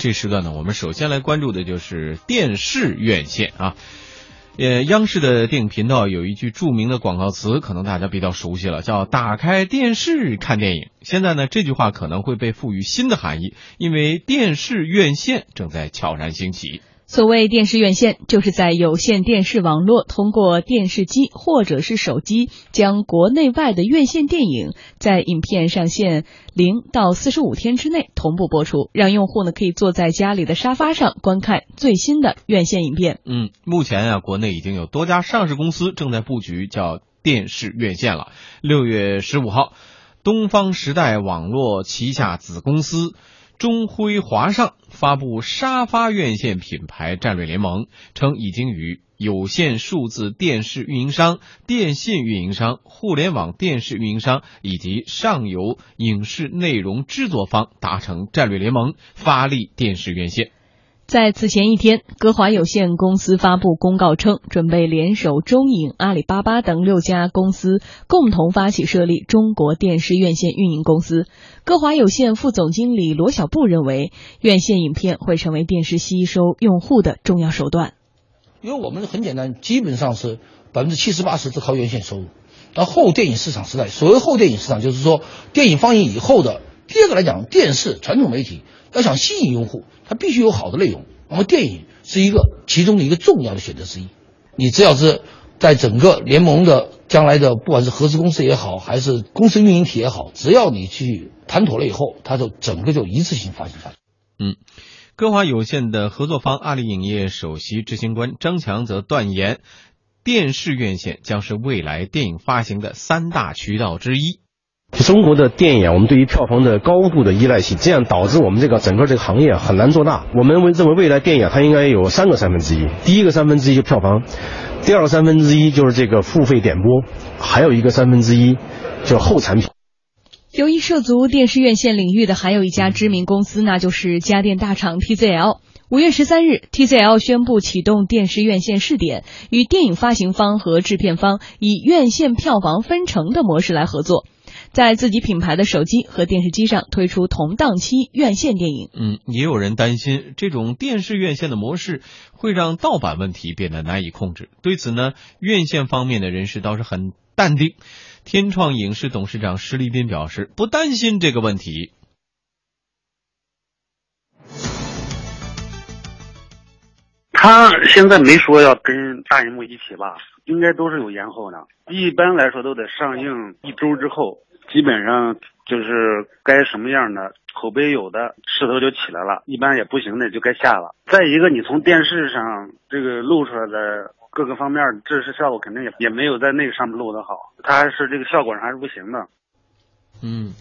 这时段呢，我们首先来关注的就是电视院线啊。呃，央视的电影频道有一句著名的广告词，可能大家比较熟悉了，叫“打开电视看电影”。现在呢，这句话可能会被赋予新的含义，因为电视院线正在悄然兴起。所谓电视院线，就是在有线电视网络通过电视机或者是手机，将国内外的院线电影在影片上线零到四十五天之内同步播出，让用户呢可以坐在家里的沙发上观看最新的院线影片。嗯，目前啊，国内已经有多家上市公司正在布局叫电视院线了。六月十五号，东方时代网络旗下子公司。中辉华尚发布沙发院线品牌战略联盟，称已经与有线数字电视运营商、电信运营商、互联网电视运营商以及上游影视内容制作方达成战略联盟，发力电视院线。在此前一天，歌华有限公司发布公告称，准备联手中影、阿里巴巴等六家公司，共同发起设立中国电视院线运营公司。歌华有限副总经理罗小布认为，院线影片会成为电视吸收用户的重要手段。因为我们很简单，基本上是百分之七十八十是靠院线收入。而后电影市场时代，所谓后电影市场，就是说电影放映以后的第二个来讲，电视传统媒体。要想吸引用户，它必须有好的内容。那么电影是一个其中的一个重要的选择之一。你只要是在整个联盟的将来的，不管是合资公司也好，还是公司运营体也好，只要你去谈妥了以后，它就整个就一次性发行下去。嗯，歌华有限的合作方阿里影业首席执行官张强则断言，电视院线将是未来电影发行的三大渠道之一。中国的电影，我们对于票房的高度的依赖性，这样导致我们这个整个这个行业很难做大。我们认为未来电影它应该有三个三分之一，第一个三分之一就票房，第二个三分之一就是这个付费点播，还有一个三分之一就后产品。由于涉足电视院线领域的还有一家知名公司，那就是家电大厂 TCL。五月十三日，TCL 宣布启动电视院线试点，与电影发行方和制片方以院线票房分成的模式来合作。在自己品牌的手机和电视机上推出同档期院线电影。嗯，也有人担心这种电视院线的模式会让盗版问题变得难以控制。对此呢，院线方面的人士倒是很淡定。天创影视董事长施立斌表示，不担心这个问题。他现在没说要跟大荧幕一起吧？应该都是有延后的。一般来说都得上映一周之后。基本上就是该什么样的口碑有的势头就起来了，一般也不行的就该下了。再一个，你从电视上这个录出来的各个方面制式效果肯定也也没有在那个上面录的好，它还是这个效果上还是不行的。嗯，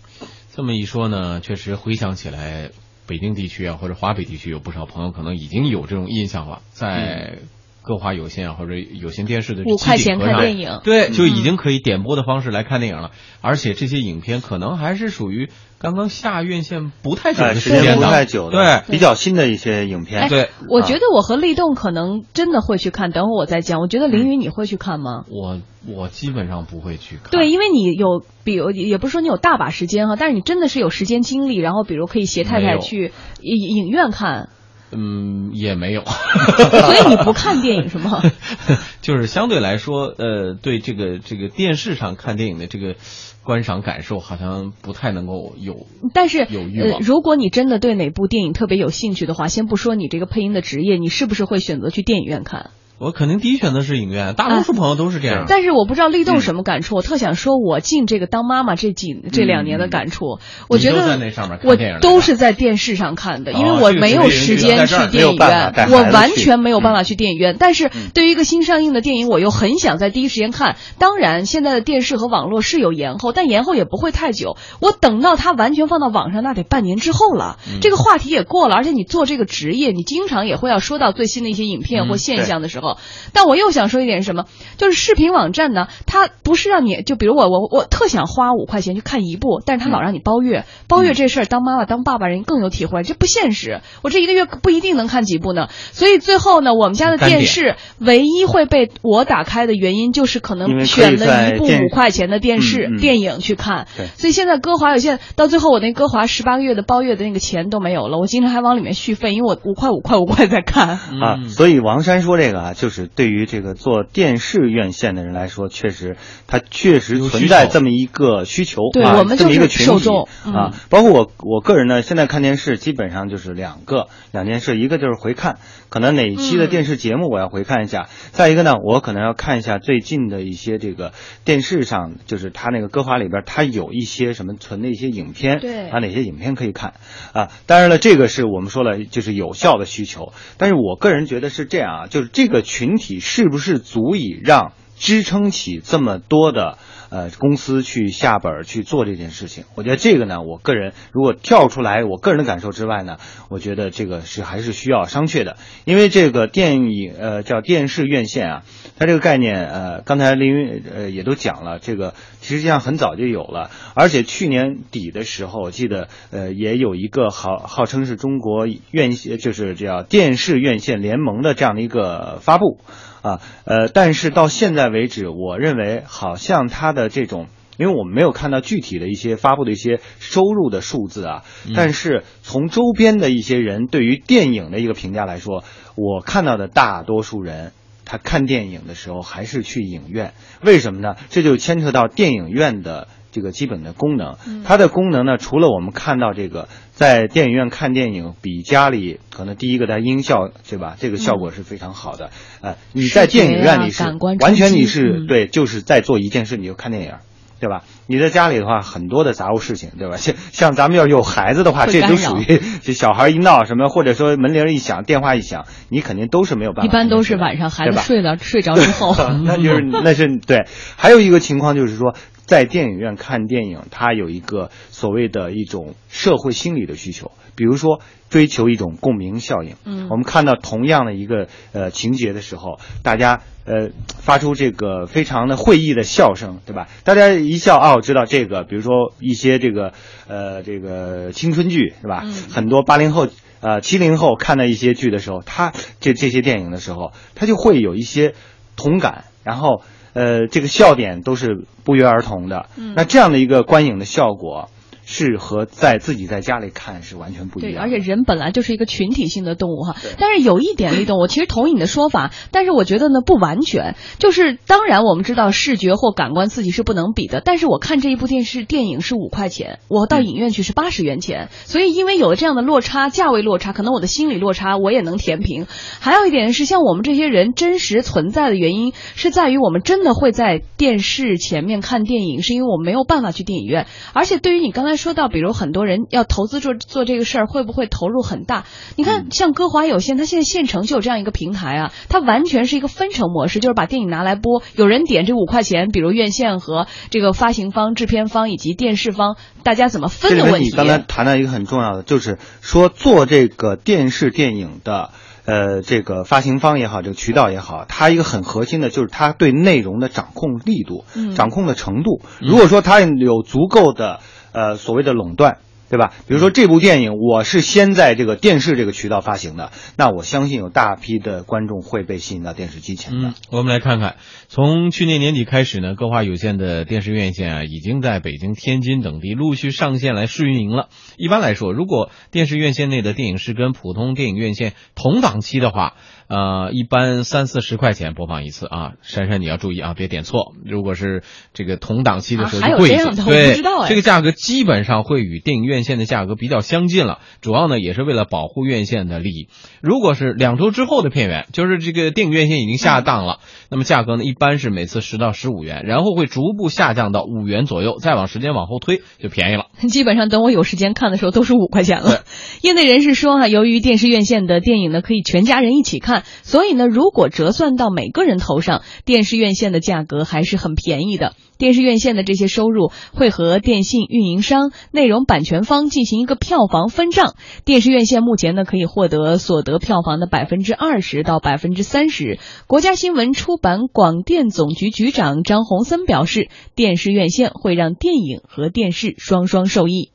这么一说呢，确实回想起来，北京地区啊或者华北地区有不少朋友可能已经有这种印象了，在。歌华有线或者有线电视的五块钱看电影，对，就已经可以点播的方式来看电影了。而且这些影片可能还是属于刚刚下院线不太久的时间，不太久的，对，比较新的一些影片。对，我觉得我和立栋可能真的会去看，等会我再讲。我觉得凌云你会去看吗？我我基本上不会去看。对，因为你有，比如也不是说你有大把时间哈，但是你真的是有时间精力，然后比如可以携太太去影影院看。嗯，也没有，所以你不看电影是吗？就是相对来说，呃，对这个这个电视上看电影的这个观赏感受，好像不太能够有。但是，有欲望。如果你真的对哪部电影特别有兴趣的话，先不说你这个配音的职业，你是不是会选择去电影院看？我肯定第一选择是影院，大多数朋友都是这样。但是我不知道立栋什么感触，我特想说，我进这个当妈妈这几这两年的感触，我觉得我都是在电视上看的，因为我没有时间去电影院，我完全没有办法去电影院。但是对于一个新上映的电影，我又很想在第一时间看。当然，现在的电视和网络是有延后，但延后也不会太久。我等到它完全放到网上，那得半年之后了。这个话题也过了，而且你做这个职业，你经常也会要说到最新的一些影片或现象的时候。候。但我又想说一点什么，就是视频网站呢，它不是让你就比如我我我特想花五块钱去看一部，但是他老让你包月，包月这事儿当妈妈当爸爸人更有体会，这不现实。我这一个月不一定能看几部呢，所以最后呢，我们家的电视唯一会被我打开的原因就是可能选了一部五块钱的电视电影去看。所以现在歌华有线到最后我那歌华十八个月的包月的那个钱都没有了，我经常还往里面续费，因为我五块五块五块在看啊。所以王山说这个啊，就是对于这个做电视院线的人来说，确实它确实存在这么一个需求啊，这么一个群体啊。包括我我个人呢，现在看电视基本上就是两个两件事，一个就是回看，可能哪一期的电视节目我要回看一下；再一个呢，我可能要看一下最近的一些这个电视上，就是它那个歌华里边，它有一些什么存的一些影片，对啊，哪些影片可以看啊？当然了，这个是我们说了，就是有效的需求。但是我个人觉得是这样啊，就是这个群体是不是足以让支撑起这么多的？呃，公司去下本去做这件事情，我觉得这个呢，我个人如果跳出来，我个人的感受之外呢，我觉得这个是还是需要商榷的，因为这个电影呃叫电视院线啊，它这个概念呃，刚才林云呃也都讲了，这个实际上很早就有了，而且去年底的时候，我记得呃也有一个号号称是中国院线就是叫电视院线联盟的这样的一个发布。啊，呃，但是到现在为止，我认为好像它的这种，因为我们没有看到具体的一些发布的一些收入的数字啊，但是从周边的一些人对于电影的一个评价来说，我看到的大多数人，他看电影的时候还是去影院，为什么呢？这就牵扯到电影院的。这个基本的功能，它的功能呢，除了我们看到这个在电影院看电影比家里可能第一个它音效对吧？这个效果是非常好的。呃，你在电影院里是完全你是对，就是在做一件事，你就看电影，对吧？你在家里的话，很多的杂物事情，对吧？像像咱们要有孩子的话，这都属于 这小孩一闹什么，或者说门铃一响，电话一响，你肯定都是没有办法。一般都是晚上孩子睡了睡着之后，那就是那是对。还有一个情况就是说。在电影院看电影，它有一个所谓的一种社会心理的需求，比如说追求一种共鸣效应。嗯，我们看到同样的一个呃情节的时候，大家呃发出这个非常的会意的笑声，对吧？大家一笑哦，知道这个，比如说一些这个呃这个青春剧，是吧？很多八零后呃七零后看到一些剧的时候，他这这些电影的时候，他就会有一些同感，然后。呃，这个笑点都是不约而同的。嗯，那这样的一个观影的效果。是和在自己在家里看是完全不一样。对，而且人本来就是一个群体性的动物哈。但是有一点，立动，我其实同意你的说法，但是我觉得呢不完全。就是当然我们知道视觉或感官刺激是不能比的，但是我看这一部电视电影是五块钱，我到影院去是八十元钱。所以因为有了这样的落差，价位落差，可能我的心理落差我也能填平。还有一点是，像我们这些人真实存在的原因，是在于我们真的会在电视前面看电影，是因为我们没有办法去电影院。而且对于你刚才。说到，比如很多人要投资做做这个事儿，会不会投入很大？你看，像歌华有线，它现在县城就有这样一个平台啊，它完全是一个分成模式，就是把电影拿来播，有人点这五块钱，比如院线和这个发行方、制片方以及电视方，大家怎么分的问题？你刚才谈到一个很重要的，就是说做这个电视电影的。呃，这个发行方也好，这个渠道也好，它一个很核心的就是它对内容的掌控力度、掌控的程度。如果说它有足够的呃所谓的垄断。对吧？比如说这部电影，我是先在这个电视这个渠道发行的，那我相信有大批的观众会被吸引到电视机前的。我们来看看，从去年年底开始呢，歌华有线的电视院线啊，已经在北京、天津等地陆续上线来试运营了。一般来说，如果电视院线内的电影是跟普通电影院线同档期的话，呃，一般三四十块钱播放一次啊。珊珊，你要注意啊，别点错。如果是这个同档期的时候就贵一些。对，这个价格基本上会与电影院线的价格比较相近了。主要呢也是为了保护院线的利益。如果是两周之后的片源，就是这个电影院线已经下档了，那么价格呢一般是每次十到十五元，然后会逐步下降到五元左右，再往时间往后推就便宜了。基本上等我有时间看的时候都是五块钱了。业内人士说哈，由于电视院线的电影呢可以全家人一起看。所以呢，如果折算到每个人头上，电视院线的价格还是很便宜的。电视院线的这些收入会和电信运营商、内容版权方进行一个票房分账。电视院线目前呢可以获得所得票房的百分之二十到百分之三十。国家新闻出版广电总局局长张洪森表示，电视院线会让电影和电视双双受益。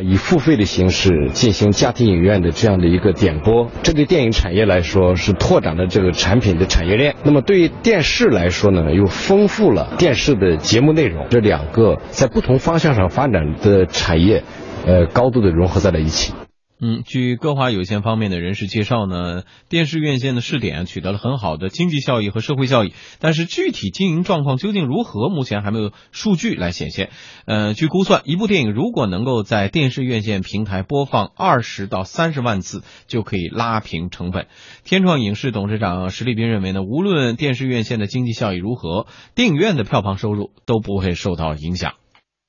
以付费的形式进行家庭影院的这样的一个点播，这对电影产业来说是拓展了这个产品的产业链。那么对于电视来说呢，又丰富了电视的节目内容。这两个在不同方向上发展的产业，呃，高度的融合在了一起。嗯，据歌华有线方面的人士介绍呢，电视院线的试点取得了很好的经济效益和社会效益，但是具体经营状况究竟如何，目前还没有数据来显现。呃，据估算，一部电影如果能够在电视院线平台播放二十到三十万次，就可以拉平成本。天创影视董事长石立斌认为呢，无论电视院线的经济效益如何，电影院的票房收入都不会受到影响。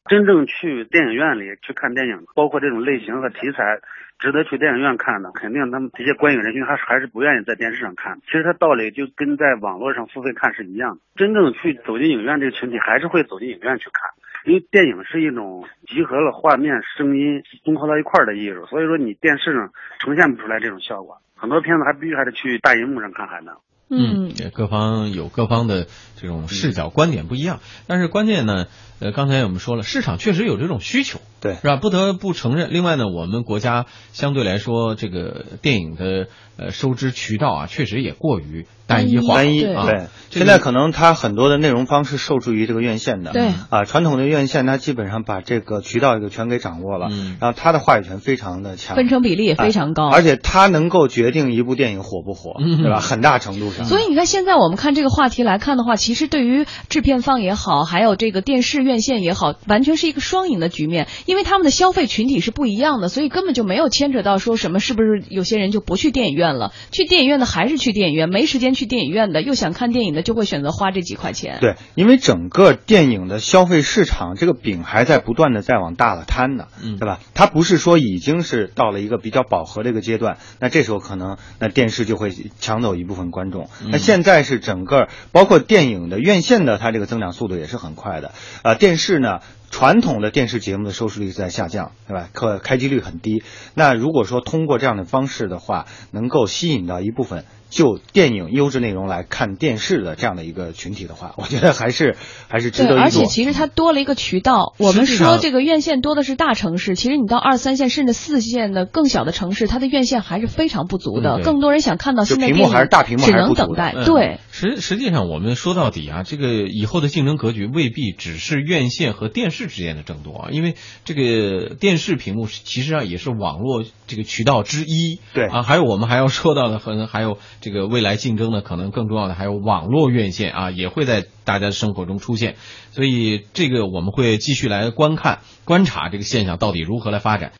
真正去电影院里去看电影，包括这种类型和题材。值得去电影院看的，肯定他们这些观影人群还还是不愿意在电视上看。其实它道理就跟在网络上付费看是一样的。真正去走进影院这个群体，还是会走进影院去看，因为电影是一种集合了画面、声音综合到一块儿的艺术，所以说你电视上呈现不出来这种效果。很多片子还必须还得去大荧幕上看还能。嗯，各方有各方的这种视角观点不一样，但是关键呢。呃，刚才我们说了，市场确实有这种需求，对，是吧？不得不承认。另外呢，我们国家相对来说，这个电影的呃收支渠道啊，确实也过于单一化。单一啊，对。现在可能它很多的内容方是受制于这个院线的，对啊，传统的院线它基本上把这个渠道就全给掌握了，嗯，然后它的话语权非常的强，分成比例也非常高，而且它能够决定一部电影火不火，对吧？很大程度上。所以你看，现在我们看这个话题来看的话，其实对于制片方也好，还有这个电视院线也好。完全是一个双赢的局面，因为他们的消费群体是不一样的，所以根本就没有牵扯到说什么是不是有些人就不去电影院了，去电影院的还是去电影院，没时间去电影院的又想看电影的就会选择花这几块钱。对，因为整个电影的消费市场这个饼还在不断的在往大了摊呢，嗯，对吧？它不是说已经是到了一个比较饱和的一个阶段，那这时候可能那电视就会抢走一部分观众。那现在是整个包括电影的院线的它这个增长速度也是很快的，啊，电视呢？传统的电视节目的收视率在下降，对吧？可开机率很低。那如果说通过这样的方式的话，能够吸引到一部分。就电影优质内容来看电视的这样的一个群体的话，我觉得还是还是值得一而且其实它多了一个渠道。我们说这个院线多的是大城市，其实你到二三线甚至四线的更小的城市，它的院线还是非常不足的。更多人想看到新的电影，只能等待。对，实实际上我们说到底啊，这个以后的竞争格局未必只是院线和电视之间的争夺啊，因为这个电视屏幕其实上也是网络这个渠道之一。对啊，还有我们还要说到的，可能还有。这个未来竞争呢，可能更重要的还有网络院线啊，也会在大家的生活中出现，所以这个我们会继续来观看、观察这个现象到底如何来发展。